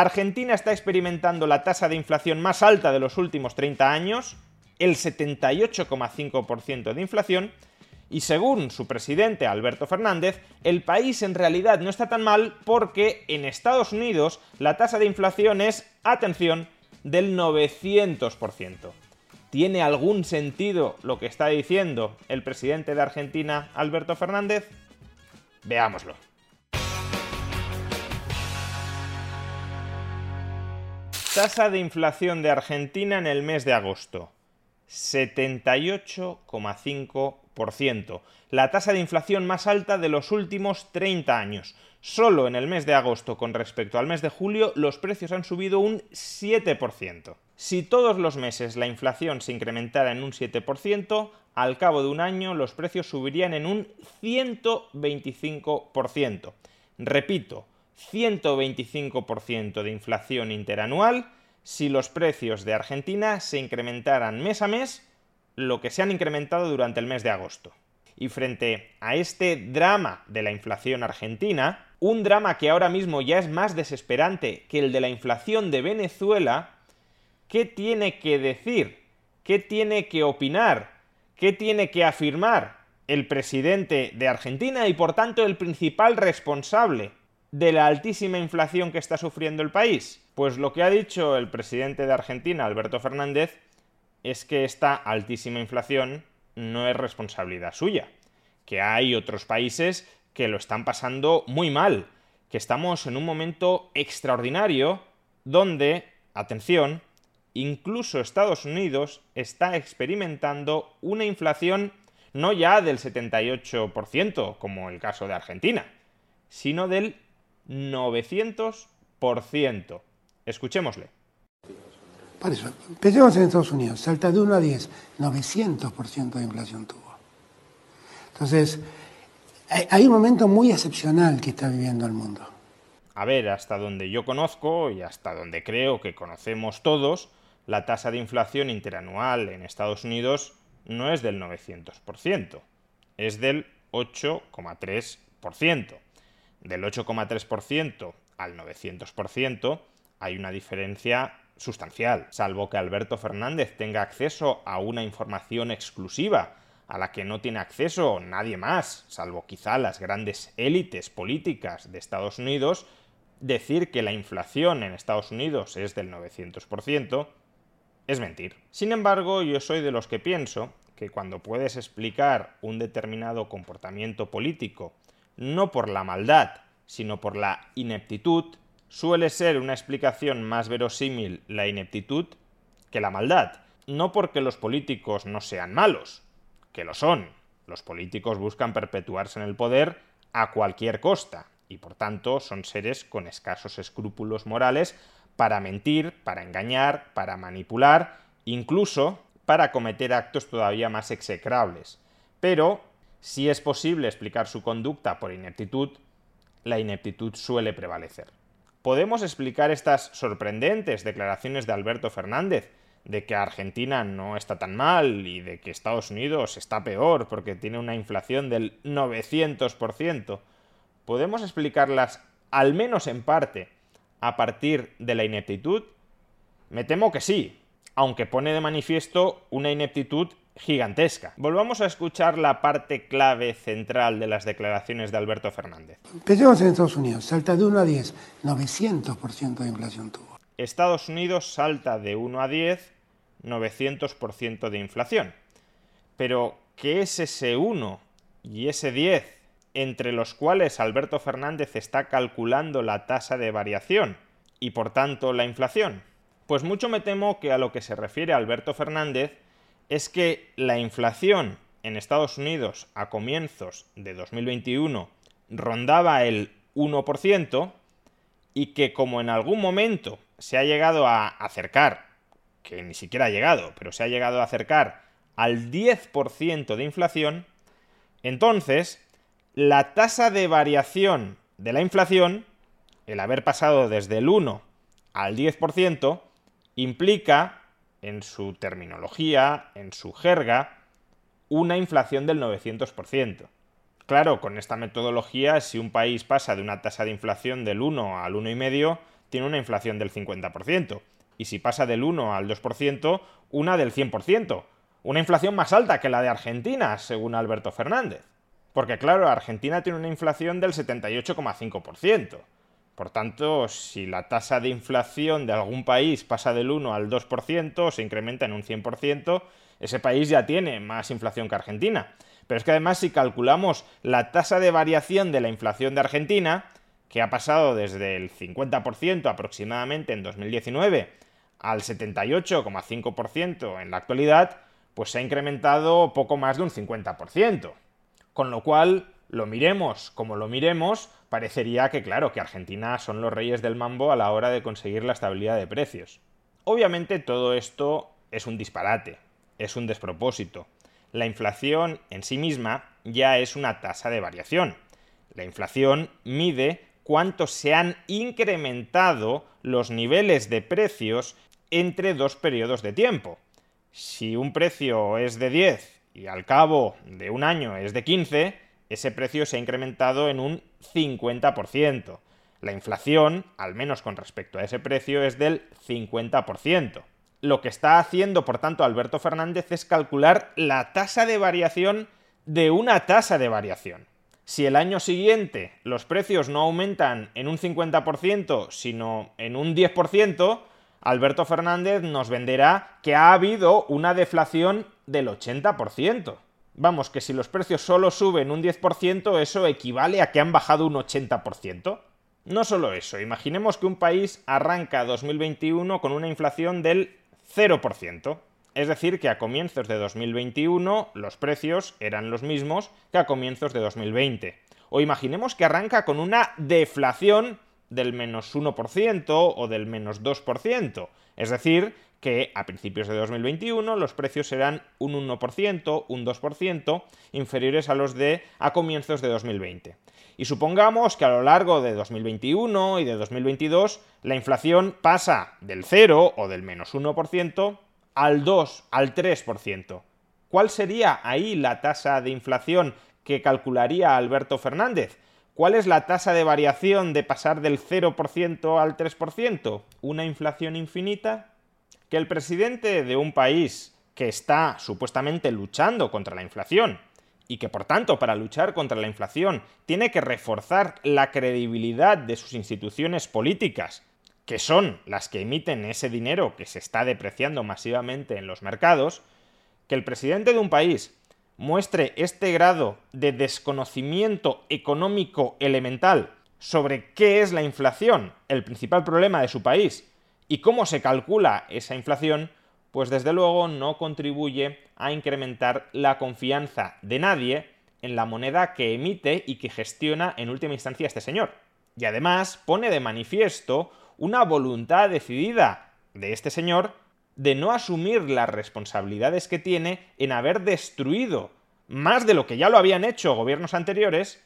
Argentina está experimentando la tasa de inflación más alta de los últimos 30 años, el 78,5% de inflación, y según su presidente Alberto Fernández, el país en realidad no está tan mal porque en Estados Unidos la tasa de inflación es, atención, del 900%. ¿Tiene algún sentido lo que está diciendo el presidente de Argentina, Alberto Fernández? Veámoslo. Tasa de inflación de Argentina en el mes de agosto. 78,5%. La tasa de inflación más alta de los últimos 30 años. Solo en el mes de agosto con respecto al mes de julio los precios han subido un 7%. Si todos los meses la inflación se incrementara en un 7%, al cabo de un año los precios subirían en un 125%. Repito, 125% de inflación interanual si los precios de Argentina se incrementaran mes a mes lo que se han incrementado durante el mes de agosto. Y frente a este drama de la inflación argentina, un drama que ahora mismo ya es más desesperante que el de la inflación de Venezuela, ¿qué tiene que decir? ¿Qué tiene que opinar? ¿Qué tiene que afirmar el presidente de Argentina y por tanto el principal responsable de la altísima inflación que está sufriendo el país? Pues lo que ha dicho el presidente de Argentina, Alberto Fernández, es que esta altísima inflación no es responsabilidad suya, que hay otros países que lo están pasando muy mal, que estamos en un momento extraordinario donde, atención, incluso Estados Unidos está experimentando una inflación no ya del 78%, como el caso de Argentina, sino del 900%. Escuchémosle. Por eso, empecemos en Estados Unidos, salta de 1 a 10, 900% de inflación tuvo. Entonces, hay un momento muy excepcional que está viviendo el mundo. A ver, hasta donde yo conozco y hasta donde creo que conocemos todos, la tasa de inflación interanual en Estados Unidos no es del 900%, es del 8,3%. Del 8,3% al 900% hay una diferencia sustancial, salvo que Alberto Fernández tenga acceso a una información exclusiva a la que no tiene acceso nadie más, salvo quizá las grandes élites políticas de Estados Unidos, decir que la inflación en Estados Unidos es del 900% es mentir. Sin embargo, yo soy de los que pienso que cuando puedes explicar un determinado comportamiento político no por la maldad, sino por la ineptitud, suele ser una explicación más verosímil la ineptitud que la maldad. No porque los políticos no sean malos, que lo son. Los políticos buscan perpetuarse en el poder a cualquier costa, y por tanto son seres con escasos escrúpulos morales para mentir, para engañar, para manipular, incluso para cometer actos todavía más execrables. Pero, si es posible explicar su conducta por ineptitud, la ineptitud suele prevalecer. Podemos explicar estas sorprendentes declaraciones de Alberto Fernández, de que Argentina no está tan mal y de que Estados Unidos está peor porque tiene una inflación del 900%. ¿Podemos explicarlas al menos en parte a partir de la ineptitud? Me temo que sí, aunque pone de manifiesto una ineptitud gigantesca. Volvamos a escuchar la parte clave central de las declaraciones de Alberto Fernández. Empecemos en Estados Unidos, salta de 1 a 10, 900% de inflación tuvo. Estados Unidos salta de 1 a 10, 900% de inflación. Pero, ¿qué es ese 1 y ese 10 entre los cuales Alberto Fernández está calculando la tasa de variación y por tanto la inflación? Pues mucho me temo que a lo que se refiere Alberto Fernández es que la inflación en Estados Unidos a comienzos de 2021 rondaba el 1% y que como en algún momento se ha llegado a acercar, que ni siquiera ha llegado, pero se ha llegado a acercar al 10% de inflación, entonces la tasa de variación de la inflación, el haber pasado desde el 1 al 10%, implica, en su terminología, en su jerga, una inflación del 900%. Claro, con esta metodología, si un país pasa de una tasa de inflación del 1 al 1,5, tiene una inflación del 50%. Y si pasa del 1 al 2%, una del 100%. Una inflación más alta que la de Argentina, según Alberto Fernández. Porque claro, Argentina tiene una inflación del 78,5%. Por tanto, si la tasa de inflación de algún país pasa del 1 al 2% o se incrementa en un 100%, ese país ya tiene más inflación que Argentina. Pero es que además si calculamos la tasa de variación de la inflación de Argentina, que ha pasado desde el 50% aproximadamente en 2019 al 78,5% en la actualidad, pues se ha incrementado poco más de un 50%. Con lo cual, lo miremos como lo miremos, parecería que claro, que Argentina son los reyes del mambo a la hora de conseguir la estabilidad de precios. Obviamente todo esto es un disparate, es un despropósito. La inflación en sí misma ya es una tasa de variación. La inflación mide cuánto se han incrementado los niveles de precios entre dos periodos de tiempo. Si un precio es de 10 y al cabo de un año es de 15, ese precio se ha incrementado en un 50%. La inflación, al menos con respecto a ese precio, es del 50%. Lo que está haciendo, por tanto, Alberto Fernández es calcular la tasa de variación de una tasa de variación. Si el año siguiente los precios no aumentan en un 50%, sino en un 10%, Alberto Fernández nos venderá que ha habido una deflación del 80%. Vamos, que si los precios solo suben un 10%, eso equivale a que han bajado un 80%. No solo eso, imaginemos que un país arranca 2021 con una inflación del 0%. Es decir, que a comienzos de 2021 los precios eran los mismos que a comienzos de 2020. O imaginemos que arranca con una deflación del menos 1% o del menos 2%. Es decir, que a principios de 2021 los precios serán un 1%, un 2% inferiores a los de a comienzos de 2020. Y supongamos que a lo largo de 2021 y de 2022 la inflación pasa del 0 o del menos 1% al 2, al 3%. ¿Cuál sería ahí la tasa de inflación que calcularía Alberto Fernández? ¿Cuál es la tasa de variación de pasar del 0% al 3%? ¿Una inflación infinita? Que el presidente de un país que está supuestamente luchando contra la inflación y que por tanto para luchar contra la inflación tiene que reforzar la credibilidad de sus instituciones políticas que son las que emiten ese dinero que se está depreciando masivamente en los mercados, que el presidente de un país muestre este grado de desconocimiento económico elemental sobre qué es la inflación, el principal problema de su país, y cómo se calcula esa inflación, pues desde luego no contribuye a incrementar la confianza de nadie en la moneda que emite y que gestiona en última instancia este señor. Y además pone de manifiesto una voluntad decidida de este señor de no asumir las responsabilidades que tiene en haber destruido, más de lo que ya lo habían hecho gobiernos anteriores,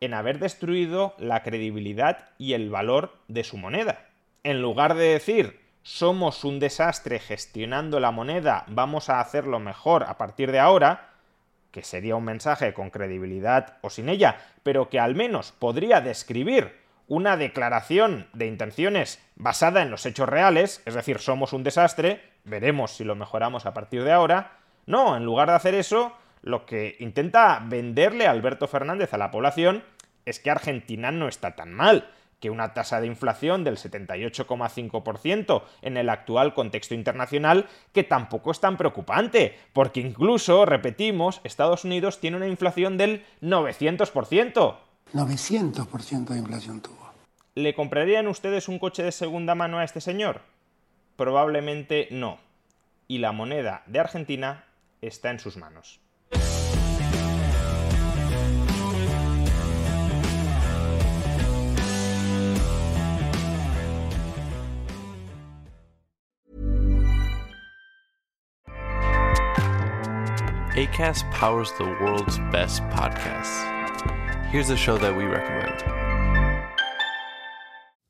en haber destruido la credibilidad y el valor de su moneda. En lugar de decir somos un desastre gestionando la moneda, vamos a hacerlo mejor a partir de ahora, que sería un mensaje con credibilidad o sin ella, pero que al menos podría describir una declaración de intenciones basada en los hechos reales, es decir, somos un desastre, veremos si lo mejoramos a partir de ahora. No, en lugar de hacer eso, lo que intenta venderle Alberto Fernández a la población es que Argentina no está tan mal, que una tasa de inflación del 78,5% en el actual contexto internacional, que tampoco es tan preocupante, porque incluso, repetimos, Estados Unidos tiene una inflación del 900%. 900% de inflación tuvo. ¿Le comprarían ustedes un coche de segunda mano a este señor? Probablemente no. Y la moneda de Argentina está en sus manos. ACAST powers the world's best podcasts. Here's a show that we recommend.